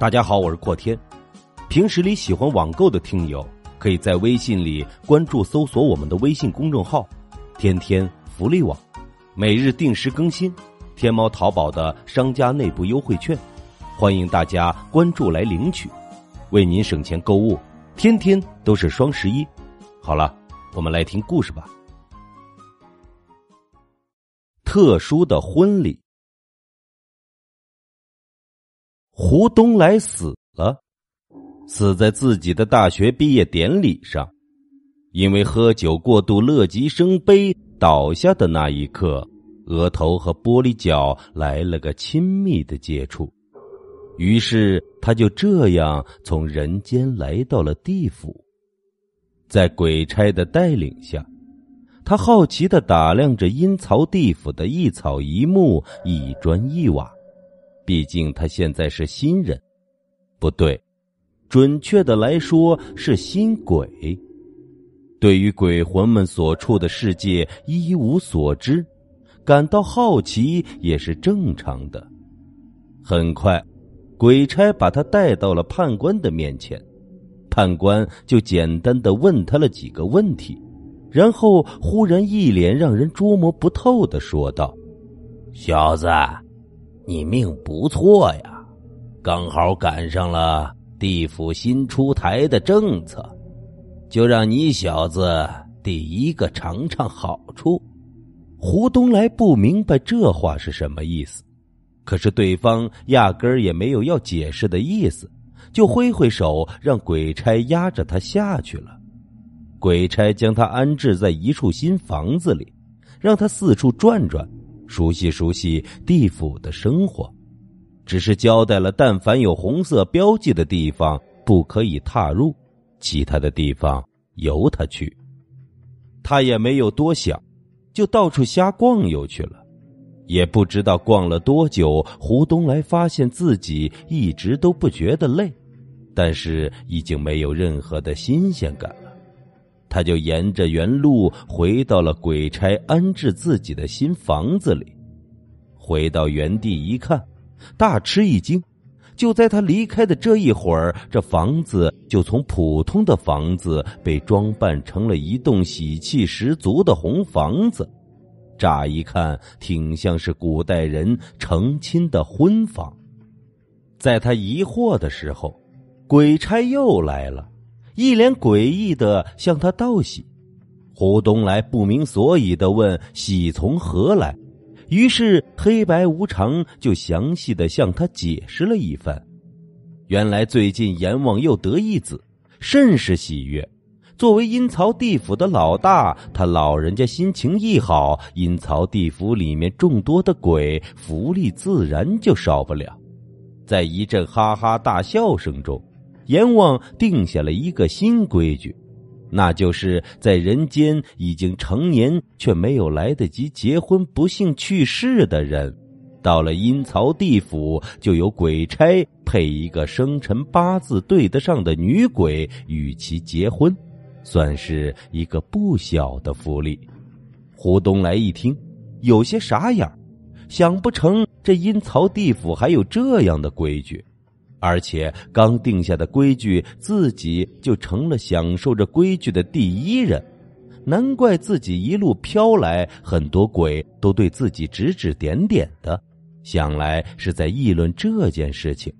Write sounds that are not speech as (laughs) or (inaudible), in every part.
大家好，我是阔天。平时里喜欢网购的听友，可以在微信里关注搜索我们的微信公众号“天天福利网”，每日定时更新天猫、淘宝的商家内部优惠券，欢迎大家关注来领取，为您省钱购物。天天都是双十一。好了，我们来听故事吧。特殊的婚礼。胡东来死了，死在自己的大学毕业典礼上，因为喝酒过度，乐极生悲，倒下的那一刻，额头和玻璃角来了个亲密的接触，于是他就这样从人间来到了地府，在鬼差的带领下，他好奇的打量着阴曹地府的一草一木、一砖一瓦。毕竟他现在是新人，不对，准确的来说是新鬼。对于鬼魂们所处的世界一无所知，感到好奇也是正常的。很快，鬼差把他带到了判官的面前，判官就简单的问他了几个问题，然后忽然一脸让人捉摸不透的说道：“小子。”你命不错呀，刚好赶上了地府新出台的政策，就让你小子第一个尝尝好处。胡东来不明白这话是什么意思，可是对方压根儿也没有要解释的意思，就挥挥手让鬼差压着他下去了。鬼差将他安置在一处新房子里，让他四处转转。熟悉熟悉地府的生活，只是交代了，但凡有红色标记的地方不可以踏入，其他的地方由他去。他也没有多想，就到处瞎逛悠去了。也不知道逛了多久，胡东来发现自己一直都不觉得累，但是已经没有任何的新鲜感了。他就沿着原路回到了鬼差安置自己的新房子里，回到原地一看，大吃一惊。就在他离开的这一会儿，这房子就从普通的房子被装扮成了一栋喜气十足的红房子，乍一看挺像是古代人成亲的婚房。在他疑惑的时候，鬼差又来了。一脸诡异的向他道喜，胡东来不明所以的问喜从何来，于是黑白无常就详细的向他解释了一番。原来最近阎王又得一子，甚是喜悦。作为阴曹地府的老大，他老人家心情一好，阴曹地府里面众多的鬼福利自然就少不了。在一阵哈哈大笑声中。阎王定下了一个新规矩，那就是在人间已经成年却没有来得及结婚、不幸去世的人，到了阴曹地府，就由鬼差配一个生辰八字对得上的女鬼与其结婚，算是一个不小的福利。胡东来一听，有些傻眼想不成这阴曹地府还有这样的规矩。而且刚定下的规矩，自己就成了享受着规矩的第一人，难怪自己一路飘来，很多鬼都对自己指指点点的，想来是在议论这件事情。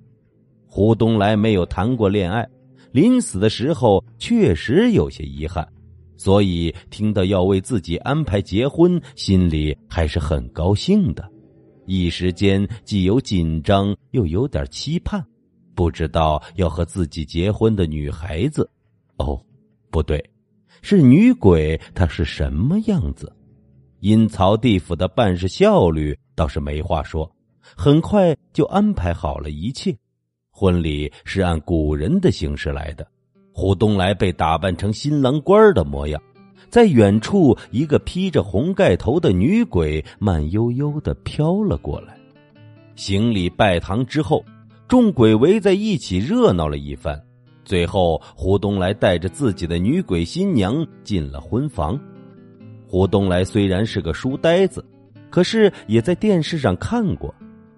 胡东来没有谈过恋爱，临死的时候确实有些遗憾，所以听到要为自己安排结婚，心里还是很高兴的，一时间既有紧张，又有点期盼。不知道要和自己结婚的女孩子，哦，不对，是女鬼。她是什么样子？阴曹地府的办事效率倒是没话说，很快就安排好了一切。婚礼是按古人的形式来的。胡东来被打扮成新郎官的模样，在远处，一个披着红盖头的女鬼慢悠悠的飘了过来，行礼拜堂之后。众鬼围在一起热闹了一番，最后胡东来带着自己的女鬼新娘进了婚房。胡东来虽然是个书呆子，可是也在电视上看过，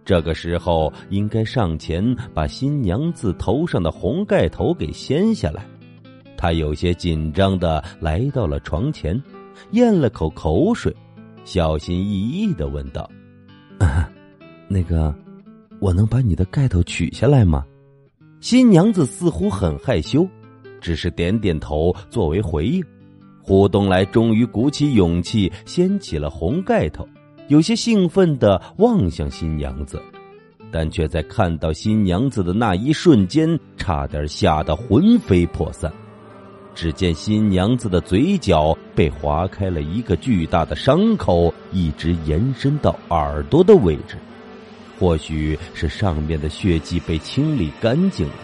这个时候应该上前把新娘子头上的红盖头给掀下来。他有些紧张的来到了床前，咽了口口水，小心翼翼的问道：“啊那个，我能把你的盖头取下来吗？”新娘子似乎很害羞，只是点点头作为回应。胡东来终于鼓起勇气掀起了红盖头。有些兴奋的望向新娘子，但却在看到新娘子的那一瞬间，差点吓得魂飞魄散。只见新娘子的嘴角被划开了一个巨大的伤口，一直延伸到耳朵的位置。或许是上面的血迹被清理干净了，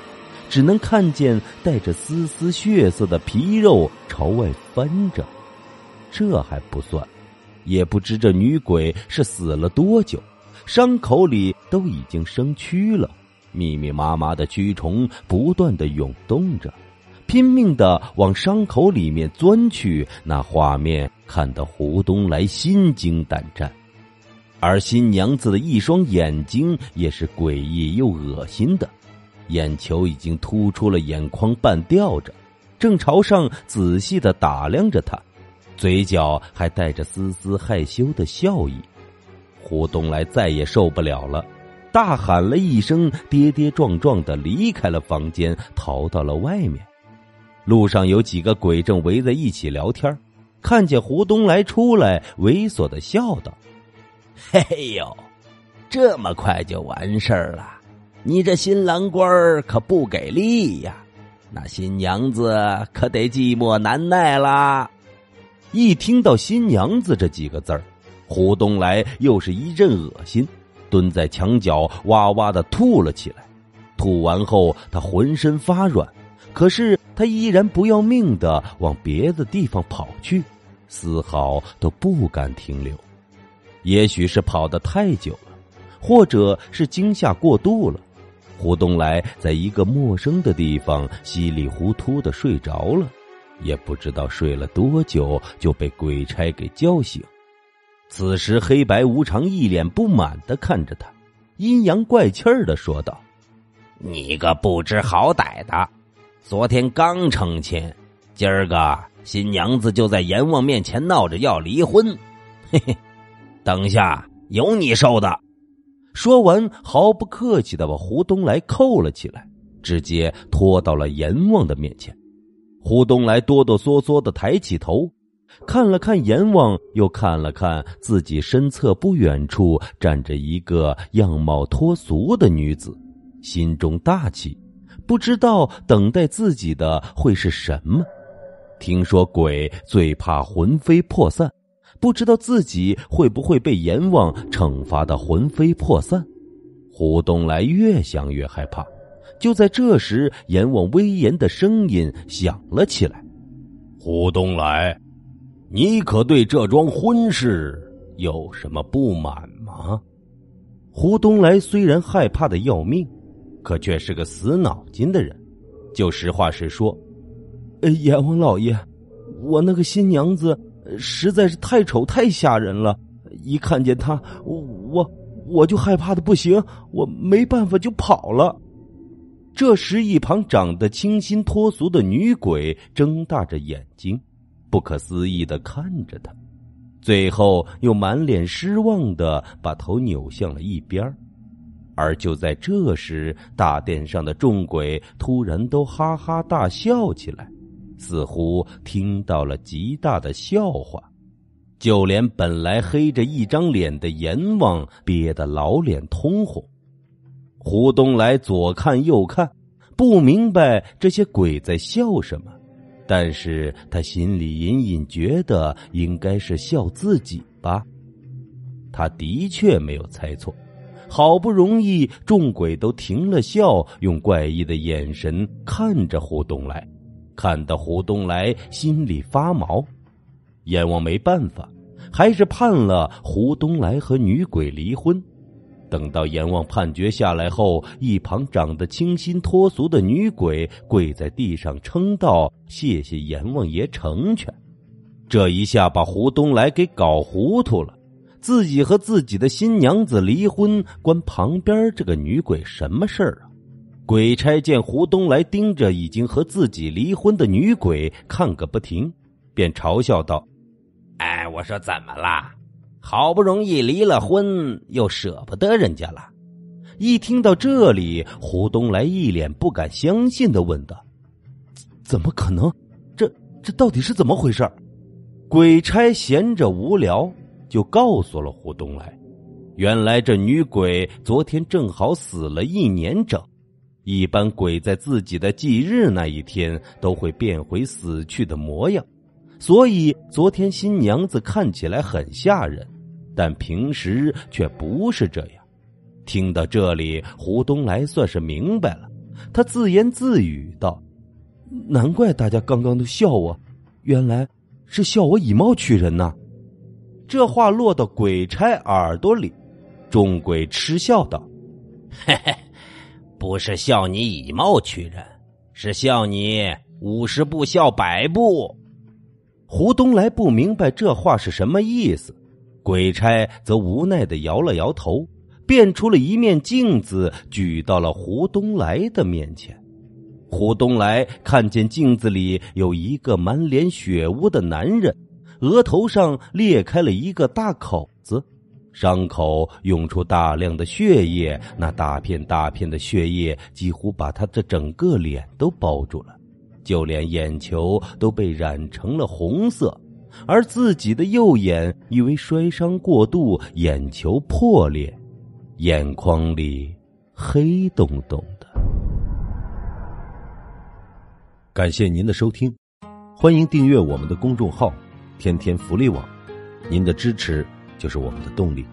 只能看见带着丝丝血色的皮肉朝外翻着。这还不算。也不知这女鬼是死了多久，伤口里都已经生蛆了，密密麻麻的蛆虫不断的涌动着，拼命的往伤口里面钻去。那画面看得胡东来心惊胆战，而新娘子的一双眼睛也是诡异又恶心的，眼球已经突出了眼眶半吊着，正朝上仔细的打量着他。嘴角还带着丝丝害羞的笑意，胡东来再也受不了了，大喊了一声，跌跌撞撞的离开了房间，逃到了外面。路上有几个鬼正围在一起聊天，看见胡东来出来，猥琐的笑道：“ (laughs) 嘿呦，这么快就完事儿了？你这新郎官可不给力呀！那新娘子可得寂寞难耐啦。”一听到“新娘子”这几个字儿，胡东来又是一阵恶心，蹲在墙角哇哇的吐了起来。吐完后，他浑身发软，可是他依然不要命的往别的地方跑去，丝毫都不敢停留。也许是跑得太久了，或者是惊吓过度了，胡东来在一个陌生的地方稀里糊涂的睡着了。也不知道睡了多久，就被鬼差给叫醒。此时，黑白无常一脸不满的看着他，阴阳怪气儿的说道：“你个不知好歹的，昨天刚成亲，今儿个新娘子就在阎王面前闹着要离婚，嘿嘿，等一下有你受的！”说完，毫不客气的把胡东来扣了起来，直接拖到了阎王的面前。胡东来哆哆嗦嗦的抬起头，看了看阎王，又看了看自己身侧不远处站着一个样貌脱俗的女子，心中大气，不知道等待自己的会是什么。听说鬼最怕魂飞魄散，不知道自己会不会被阎王惩罚的魂飞魄散。胡东来越想越害怕。就在这时，阎王威严的声音响了起来：“胡东来，你可对这桩婚事有什么不满吗？”胡东来虽然害怕的要命，可却是个死脑筋的人，就实话实说：“阎王老爷，我那个新娘子实在是太丑太吓人了，一看见她，我我我就害怕的不行，我没办法就跑了。”这时，一旁长得清新脱俗的女鬼睁大着眼睛，不可思议的看着他，最后又满脸失望的把头扭向了一边而就在这时，大殿上的众鬼突然都哈哈大笑起来，似乎听到了极大的笑话，就连本来黑着一张脸的阎王憋得老脸通红。胡东来左看右看，不明白这些鬼在笑什么，但是他心里隐隐觉得应该是笑自己吧。他的确没有猜错，好不容易众鬼都停了笑，用怪异的眼神看着胡东来，看得胡东来心里发毛。阎王没办法，还是判了胡东来和女鬼离婚。等到阎王判决下来后，一旁长得清新脱俗的女鬼跪在地上称道：“谢谢阎王爷成全。”这一下把胡东来给搞糊涂了，自己和自己的新娘子离婚，关旁边这个女鬼什么事儿啊？鬼差见胡东来盯着已经和自己离婚的女鬼看个不停，便嘲笑道：“哎，我说怎么啦？好不容易离了婚，又舍不得人家了？”一听到这里，胡东来一脸不敢相信的问道：“怎么可能？这这到底是怎么回事？”鬼差闲着无聊，就告诉了胡东来：“原来这女鬼昨天正好死了一年整。”一般鬼在自己的忌日那一天都会变回死去的模样，所以昨天新娘子看起来很吓人，但平时却不是这样。听到这里，胡东来算是明白了，他自言自语道：“难怪大家刚刚都笑我，原来是笑我以貌取人呐。”这话落到鬼差耳朵里，众鬼嗤笑道：“嘿嘿。”不是笑你以貌取人，是笑你五十步笑百步。胡东来不明白这话是什么意思，鬼差则无奈的摇了摇头，变出了一面镜子，举到了胡东来的面前。胡东来看见镜子里有一个满脸血污的男人，额头上裂开了一个大口子。伤口涌出大量的血液，那大片大片的血液几乎把他的整个脸都包住了，就连眼球都被染成了红色，而自己的右眼因为摔伤过度，眼球破裂，眼眶里黑洞洞的。感谢您的收听，欢迎订阅我们的公众号“天天福利网”，您的支持。就是我们的动力。